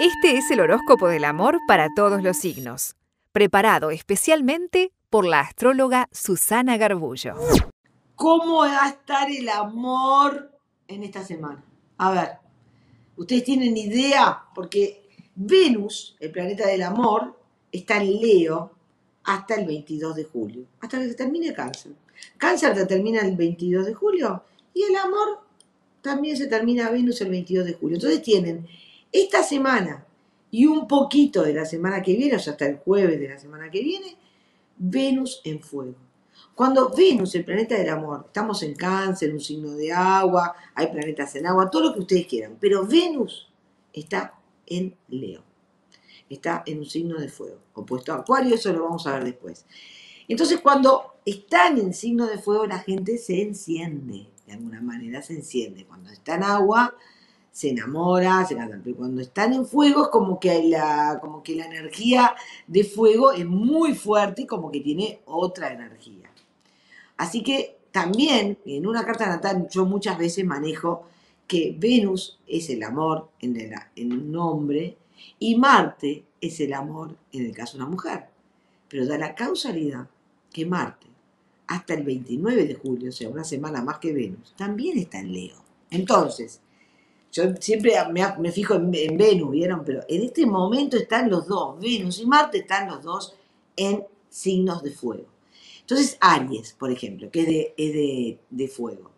Este es el horóscopo del amor para todos los signos, preparado especialmente por la astróloga Susana Garbullo. ¿Cómo va a estar el amor en esta semana? A ver, ¿ustedes tienen idea? Porque Venus, el planeta del amor, está en Leo hasta el 22 de julio, hasta que se termine Cáncer. Cáncer se termina el 22 de julio y el amor también se termina Venus el 22 de julio. Entonces tienen esta semana y un poquito de la semana que viene, o sea, hasta el jueves de la semana que viene, Venus en fuego. Cuando Venus, el planeta del amor, estamos en cáncer, un signo de agua, hay planetas en agua, todo lo que ustedes quieran, pero Venus está en Leo, está en un signo de fuego, opuesto a Acuario, eso lo vamos a ver después. Entonces, cuando están en signo de fuego, la gente se enciende, de alguna manera se enciende. Cuando está en agua, se enamora, se encanta. Pero cuando están en fuego es como que, la, como que la energía de fuego es muy fuerte y como que tiene otra energía. Así que también en una carta natal yo muchas veces manejo que Venus es el amor en, en un hombre y Marte es el amor en el caso de una mujer. Pero da la causalidad que Marte, hasta el 29 de julio, o sea, una semana más que Venus, también está en Leo. Entonces, yo siempre me, fijo en, Venus, ¿vieron? Pero en este momento están los dos, Venus y Marte están los dos en signos de fuego. Entonces, Aries, por ejemplo, que es, de, de, fuego.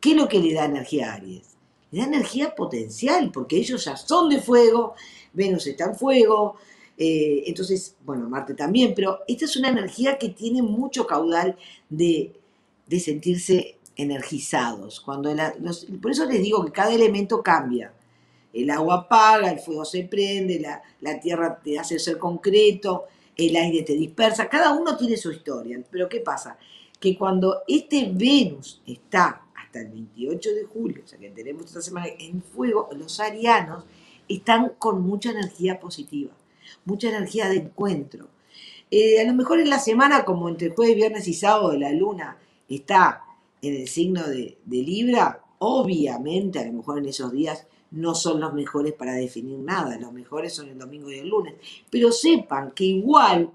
¿Qué es lo que le da energía a Aries? Le da energía potencial, porque ellos ya son de fuego, Venus está en fuego, eh, entonces, bueno, Marte también, pero esta es una energía que tiene mucho caudal de, sentirse energizados. Cuando por eso les digo que cada elemento cambia. El agua apaga, el fuego se prende, la, la tierra te hace ser concreto, el aire te dispersa, cada uno tiene su historia. Pero ¿qué pasa? Que cuando este Venus está hasta el 28 de julio, o sea que tenemos esta semana en fuego, los arianos están con mucha energía positiva mucha energía de encuentro. Eh, a lo mejor en la semana, como entre jueves, viernes y sábado, la luna está en el signo de, Libra, obviamente a lo mejor en esos días no son los mejores para definir nada, los mejores son el domingo y el lunes, pero sepan que igual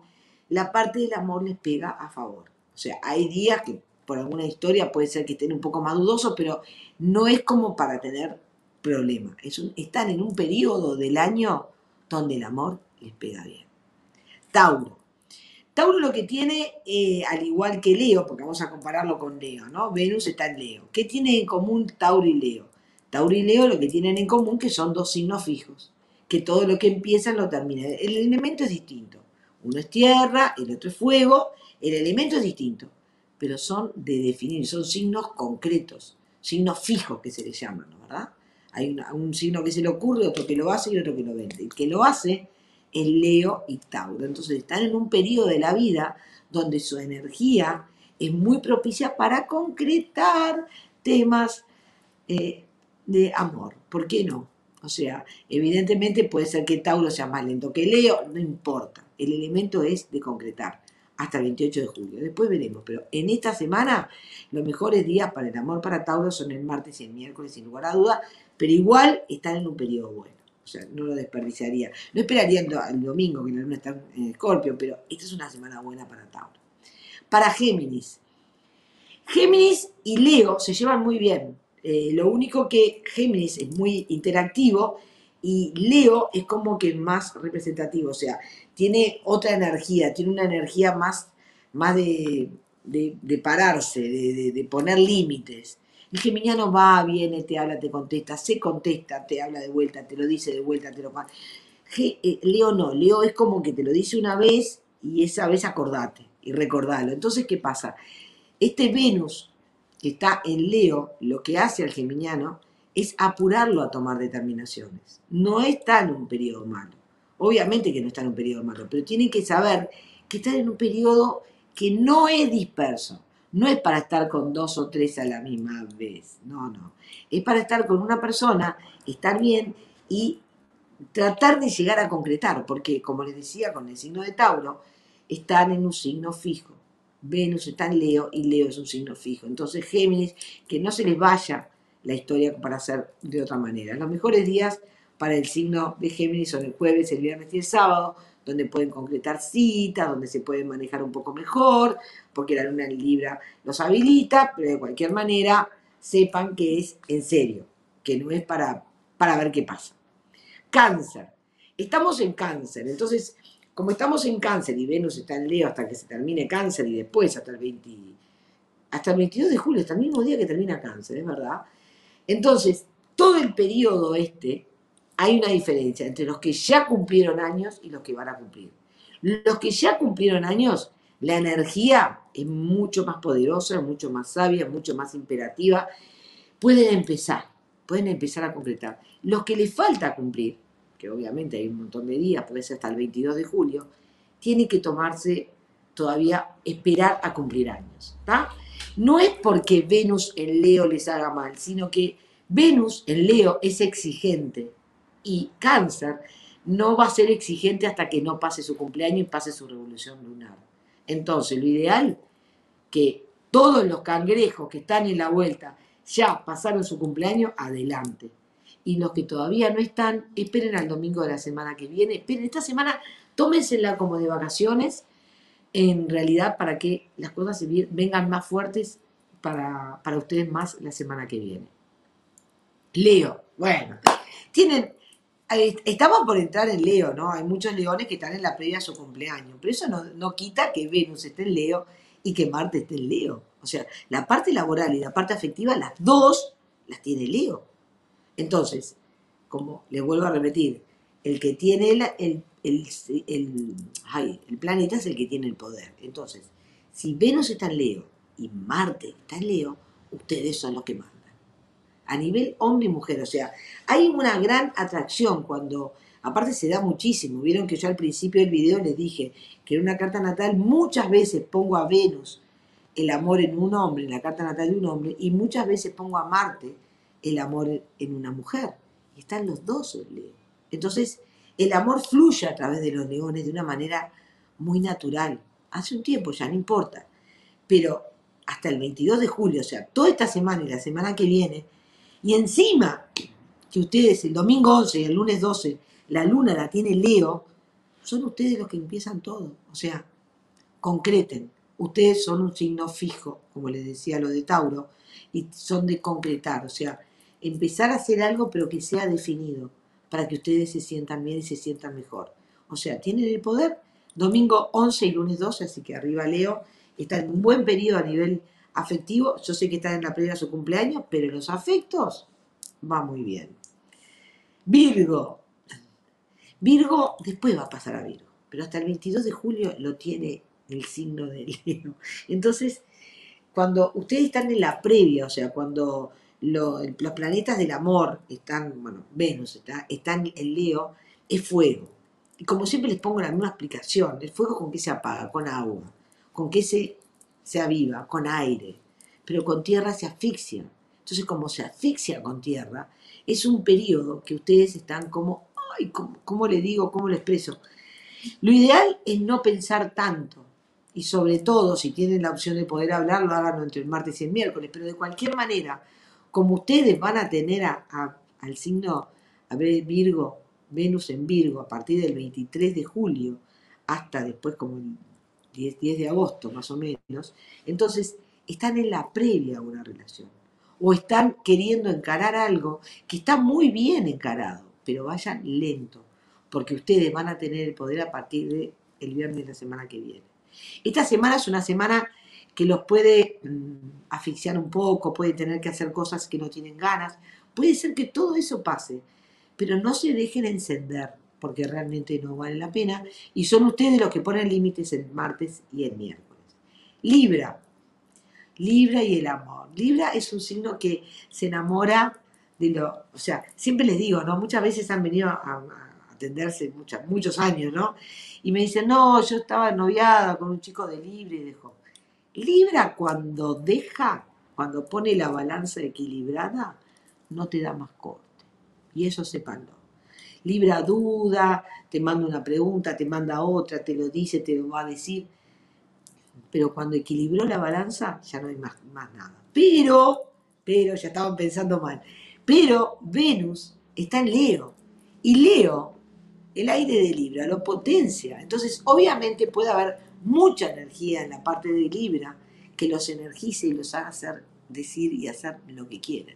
la parte del amor les pega a favor. O sea, hay días que por alguna historia puede ser que estén un poco más dudosos, pero no es como para tener problemas. están en un periodo del año donde el amor les pega bien. Tauro. Tauro lo que tiene, eh, al igual que Leo, porque vamos a compararlo con Leo, ¿no? Venus está en Leo. ¿Qué tiene en común Tauro y Leo? Tauro y Leo lo que tienen en común que son dos signos fijos, que todo lo que empiezan lo termina. El elemento es distinto. Uno es tierra, el otro es fuego, el elemento es distinto, pero son de definir, son signos concretos, signos fijos que se les llaman, ¿no? ¿verdad? Hay un signo que se le ocurre, otro que lo hace y otro que lo vende. El que lo hace en Leo y Tauro. Entonces están en un periodo de la vida donde su energía es muy propicia para concretar temas eh, de amor. ¿Por qué no? O sea, evidentemente puede ser que Tauro sea más lento que Leo, no importa. El elemento es de concretar hasta el 28 de julio. Después veremos, pero en esta semana los mejores días para el amor para Tauro son el martes y el miércoles, sin lugar a duda, pero igual están en un periodo bueno. Sea, no lo desperdiciaría. No esperaría el, domingo, que la luna está en Escorpio, pero esta es una semana buena para Tauro. Para Géminis. Géminis y Leo se llevan muy bien. Eh, lo único que Géminis es muy interactivo y Leo es como que más representativo, o sea, tiene otra energía, tiene una energía más, más de, pararse, de, de poner límites. El geminiano va, viene, te habla, te contesta, se contesta, te habla de vuelta, te lo dice de vuelta, te lo... Eh, Leo no, Leo es como que te lo dice una vez y esa vez acordate y recordalo. Entonces, ¿qué pasa? Este Venus que está en Leo, lo que hace al geminiano es apurarlo a tomar determinaciones. No está en un periodo malo. Obviamente que no está en un periodo malo, pero tienen que saber que está en un periodo que no es disperso. No es para estar con dos o tres a la misma vez, no, no. Es para estar con una persona, estar bien y tratar de llegar a concretar, porque como les decía con el signo de Tauro, están en un signo fijo. Venus está en Leo y Leo es un signo fijo. Entonces Géminis, que no se les vaya la historia para hacer de otra manera. Los mejores días para el signo de Géminis son el jueves, el viernes y el sábado, donde pueden concretar citas, donde se pueden manejar un poco mejor, porque la luna en Libra los habilita, pero de cualquier manera sepan que es en serio, que no es para, para ver qué pasa. Cáncer. Estamos en cáncer, entonces, como estamos en cáncer y Venus está en Leo hasta que se termine cáncer y después hasta el 20, hasta el 22 de julio, hasta el mismo día que termina cáncer, es verdad. Entonces, todo el periodo este hay una diferencia entre los que ya cumplieron años y los que van a cumplir. Los que ya cumplieron años, la energía es mucho más poderosa, mucho más sabia, mucho más imperativa. Pueden empezar, pueden empezar a concretar. Los que les falta cumplir, que obviamente hay un montón de días, puede ser hasta el 22 de julio, tienen que tomarse todavía, esperar a cumplir años. No es porque Venus en Leo les haga mal, sino que Venus en Leo es exigente y cáncer no va a ser exigente hasta que no pase su cumpleaños y pase su revolución lunar. Entonces, lo ideal que todos los cangrejos que están en la vuelta ya pasaron su cumpleaños, adelante. Y los que todavía no están, esperen al domingo de la semana que viene. Esperen esta semana, tómensela como de vacaciones, en realidad para que las cosas vengan más fuertes para, para ustedes más la semana que viene. Leo, bueno, tienen Estamos por entrar en Leo, ¿no? Hay muchos leones que están en la previa a su cumpleaños, pero eso no, quita que Venus esté en Leo y que Marte esté en Leo. O sea, la parte laboral y la parte afectiva, las dos las tiene Leo. Entonces, como les vuelvo a repetir, el que tiene el, el, el, el, planeta es el que tiene el poder. Entonces, si Venus está en Leo y Marte está en Leo, ustedes son los que mandan a nivel hombre y mujer. O sea, hay una gran atracción cuando, aparte se da muchísimo. Vieron que yo al principio del video les dije que en una carta natal muchas veces pongo a Venus el amor en un hombre, en la carta natal de un hombre, y muchas veces pongo a Marte el amor en una mujer. Y están los dos. Entonces, el amor fluye a través de los leones de una manera muy natural. Hace un tiempo, ya no importa. Pero hasta el 22 de julio, o sea, toda esta semana y la semana que viene, y encima, que ustedes el domingo 11 y el lunes 12, la luna la tiene Leo, son ustedes los que empiezan todo. O sea, concreten. Ustedes son un signo fijo, como les decía lo de Tauro, y son de concretar. O sea, empezar a hacer algo pero que sea definido, para que ustedes se sientan bien y se sientan mejor. O sea, tienen el poder. Domingo 11 y lunes 12, así que arriba Leo, está en un buen periodo a nivel afectivo, yo sé que está en la previa de su cumpleaños, pero los afectos va muy bien. Virgo. Virgo después va a pasar a Virgo, pero hasta el 22 de julio lo tiene el signo de Leo. Entonces, cuando ustedes están en la previa, o sea, cuando los planetas del amor están, bueno, Venus está, están en Leo, es fuego. Y como siempre les pongo la misma explicación, el fuego con qué se apaga, con agua, con qué se se aviva con aire, pero con tierra se asfixia. Entonces, como se asfixia con tierra, es un periodo que ustedes están como, ay, ¿cómo, le digo, cómo lo expreso? Lo ideal es no pensar tanto, y sobre todo, si tienen la opción de poder hablar, lo hagan entre el martes y el miércoles, pero de cualquier manera, como ustedes van a tener al signo, a ver, Virgo, Venus en Virgo, a partir del 23 de julio, hasta después como 10, de agosto más o menos, entonces están en la previa a una relación o están queriendo encarar algo que está muy bien encarado, pero vayan lento, porque ustedes van a tener el poder a partir del el viernes de la semana que viene. Esta semana es una semana que los puede mm, asfixiar un poco, puede tener que hacer cosas que no tienen ganas, puede ser que todo eso pase, pero no se dejen encender, porque realmente no vale la pena, y son ustedes los que ponen límites el martes y el miércoles. Libra, Libra y el amor. Libra es un signo que se enamora de lo, o sea, siempre les digo, ¿no? Muchas veces han venido a, atenderse muchos años, ¿no? Y me dicen, no, yo estaba noviada con un chico de Libra y dejó. Libra cuando deja, cuando pone la balanza equilibrada, no te da más corte. Y eso sépanlo libra duda, te manda una pregunta, te manda otra, te lo dice, te lo va a decir. Pero cuando equilibró la balanza, ya no hay más, más nada. Pero, pero, ya estaban pensando mal. Pero Venus está en Leo. Y Leo, el aire de Libra, lo potencia. Entonces, obviamente puede haber mucha energía en la parte de Libra que los energice y los haga hacer, decir y hacer lo que quieren.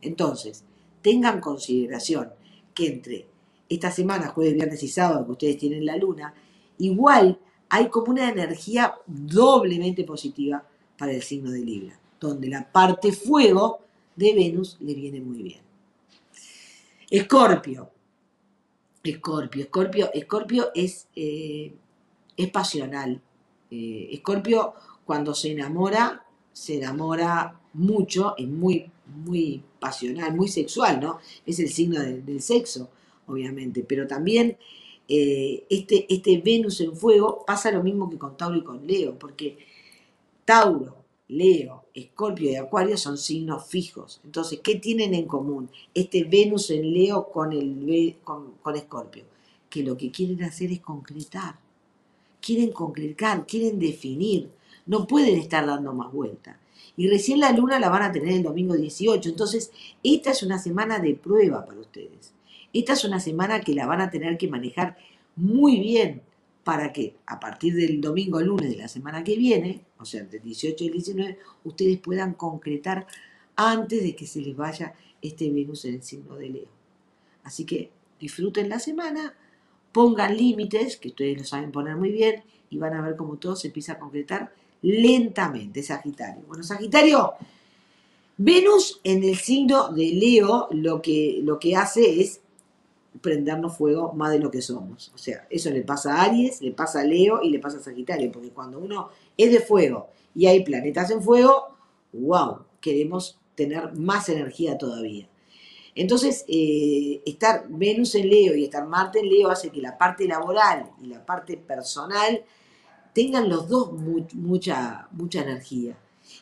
Entonces, tengan consideración que entre esta semana, jueves, viernes y sábado, que ustedes tienen la luna, igual hay como una energía doblemente positiva para el signo de Libra, donde la parte fuego de Venus le viene muy bien. Escorpio. Escorpio, Escorpio, Escorpio es, eh, es pasional. Eh, Escorpio cuando se enamora, se enamora mucho, es muy, muy pasional, muy sexual, ¿no? Es el signo del sexo, obviamente, pero también eh, este, este Venus en fuego pasa lo mismo que con Tauro y con Leo, porque Tauro, Leo, Escorpio y Acuario son signos fijos. Entonces, ¿qué tienen en común este Venus en Leo con, el, con, con Escorpio? Que lo que quieren hacer es concretar. Quieren concretar, quieren definir. No pueden estar dando más vueltas y recién la luna la van a tener el domingo 18. Entonces, esta es una semana de prueba para ustedes. Esta es una semana que la van a tener que manejar muy bien para que a partir del domingo lunes de la semana que viene, o sea, del 18 y el 19, ustedes puedan concretar antes de que se les vaya este Venus en el signo de Leo. Así que disfruten la semana, pongan límites, que ustedes lo saben poner muy bien, y van a ver cómo todo se empieza a concretar lentamente, Sagitario. Bueno, Sagitario, Venus en el signo de Leo lo que, lo que hace es prendernos fuego más de lo que somos. O sea, eso le pasa a Aries, le pasa a Leo y le pasa a Sagitario, porque cuando uno es de fuego y hay planetas en fuego, wow, queremos tener más energía todavía. Entonces, eh, estar Venus en Leo y estar Marte en Leo hace que la parte laboral y la parte personal tengan los dos mucha, mucha energía.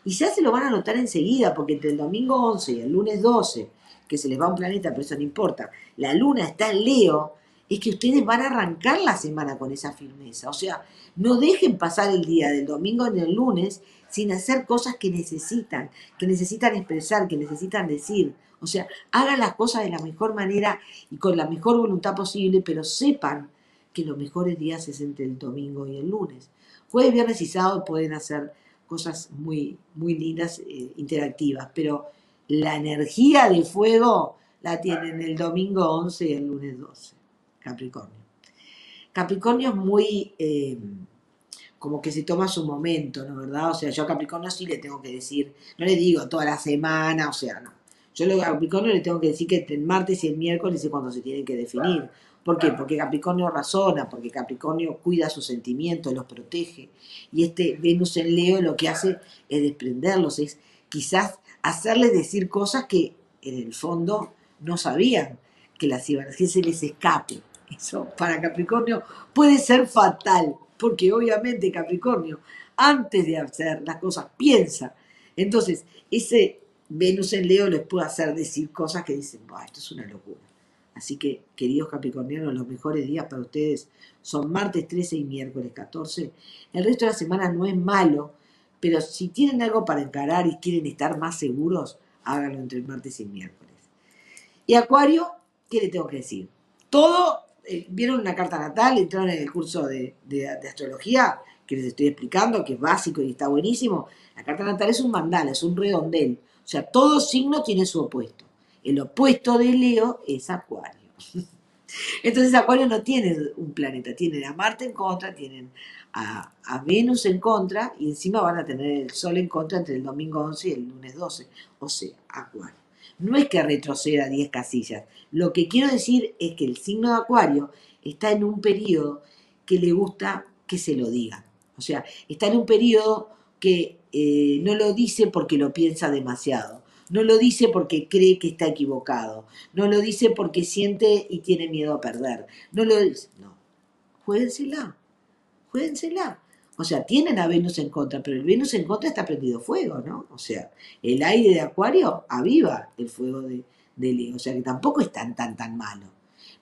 Y ya se lo van a notar enseguida, porque entre el domingo 11 y el lunes 12, que se les va un planeta, pero eso no importa, la luna está en Leo, es que ustedes van a arrancar la semana con esa firmeza. O sea, no dejen pasar el día del domingo ni el lunes sin hacer cosas que necesitan, que necesitan expresar, que necesitan decir. O sea, hagan las cosas de la mejor manera y con la mejor voluntad posible, pero sepan que los mejores días es entre el domingo y el lunes. Jueves, viernes y sábado pueden hacer cosas muy, muy lindas, eh, interactivas, pero la energía de fuego la tienen el domingo 11 y el lunes 12, Capricornio. Capricornio es muy, eh, como que se toma su momento, ¿no? ¿Verdad? O sea, yo a Capricornio sí le tengo que decir, no le digo toda la semana, o sea, no. Yo a Capricornio le tengo que decir que el martes y el miércoles es cuando se tienen que definir. ¿Por qué? Porque Capricornio razona, porque Capricornio cuida sus sentimientos, los protege. Y este Venus en Leo lo que hace es desprenderlos, es quizás hacerles decir cosas que en el fondo no sabían que las iban a decir, se les escape. Eso para Capricornio puede ser fatal, porque obviamente Capricornio, antes de hacer las cosas, piensa. Entonces, ese Venus en Leo les puede hacer decir cosas que dicen, esto es una locura. Así que, queridos capricornianos, los mejores días para ustedes son martes 13 y miércoles 14. El resto de la semana no es malo, pero si tienen algo para encarar y quieren estar más seguros, háganlo entre martes y miércoles. Y Acuario, ¿qué le tengo que decir? Todo, eh, vieron una carta natal, entraron en el curso de, de astrología que les estoy explicando, que es básico y está buenísimo. La carta natal es un mandala, es un redondel. O sea, todo signo tiene su opuesto. El opuesto de Leo es Acuario. Entonces Acuario no tiene un planeta, tienen a Marte en contra, tienen a, Venus en contra y encima van a tener el Sol en contra entre el domingo 11 y el lunes 12. O sea, Acuario. No es que retroceda 10 casillas. Lo que quiero decir es que el signo de Acuario está en un periodo que le gusta que se lo digan. O sea, está en un periodo que eh, no lo dice porque lo piensa demasiado no lo dice porque cree que está equivocado. No lo dice porque siente y tiene miedo a perder. No lo dice. No. Juéguensela. Juéguensela. O sea, tienen a Venus en contra, pero el Venus en contra está prendido fuego, ¿no? O sea, el aire de Acuario aviva el fuego de, de Leo. O sea, que tampoco es tan, tan, tan malo.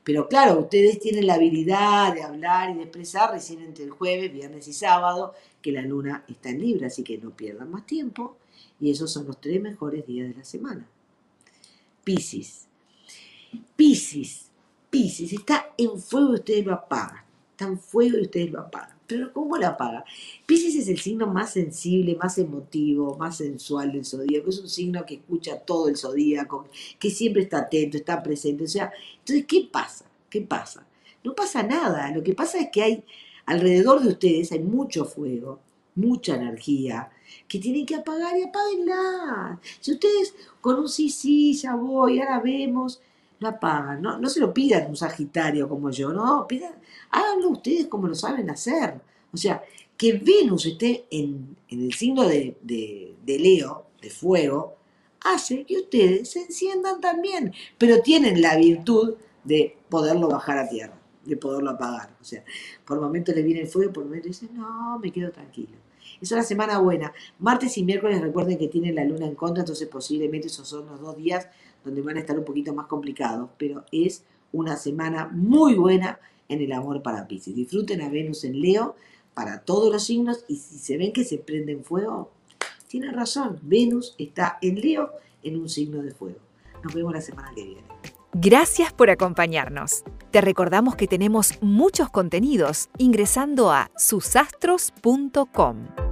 Pero claro, ustedes tienen la habilidad de hablar y de expresar recién entre el jueves, viernes y sábado, que la luna está en Libra, así que no pierdan más tiempo y esos son los tres mejores días de la semana. Piscis. Piscis. Pisces está en fuego y ustedes lo apagan. Está en fuego y ustedes lo apagan. Pero ¿cómo lo apagan? Pisces es el signo más sensible, más emotivo, más sensual del zodíaco. Es un signo que escucha todo el zodíaco, que siempre está atento, está presente. O sea, entonces, ¿qué pasa? ¿Qué pasa? No pasa nada. Lo que pasa es que hay alrededor de ustedes hay mucho fuego, mucha energía, que tienen que apagar y apáguenla. Si ustedes con un sí, sí, ya voy, ahora vemos, lo apagan. No, no se lo pidan un Sagitario como yo, no, pidan, háganlo ustedes como lo saben hacer. O sea, que Venus esté en, el signo de, de Leo, de fuego, hace que ustedes se enciendan también, pero tienen la virtud de poderlo bajar a tierra, de poderlo apagar. O sea, por momentos le viene el fuego, por momentos dicen, no, me quedo tranquilo. Es una semana buena. Martes y miércoles recuerden que tienen la luna en contra, entonces posiblemente esos son los dos días donde van a estar un poquito más complicados, pero es una semana muy buena en el amor para Pisces. Disfruten a Venus en Leo para todos los signos y si se ven que se prenden fuego, tienen razón, Venus está en Leo en un signo de fuego. Nos vemos la semana que viene. Gracias por acompañarnos. Te recordamos que tenemos muchos contenidos ingresando a susastros.com.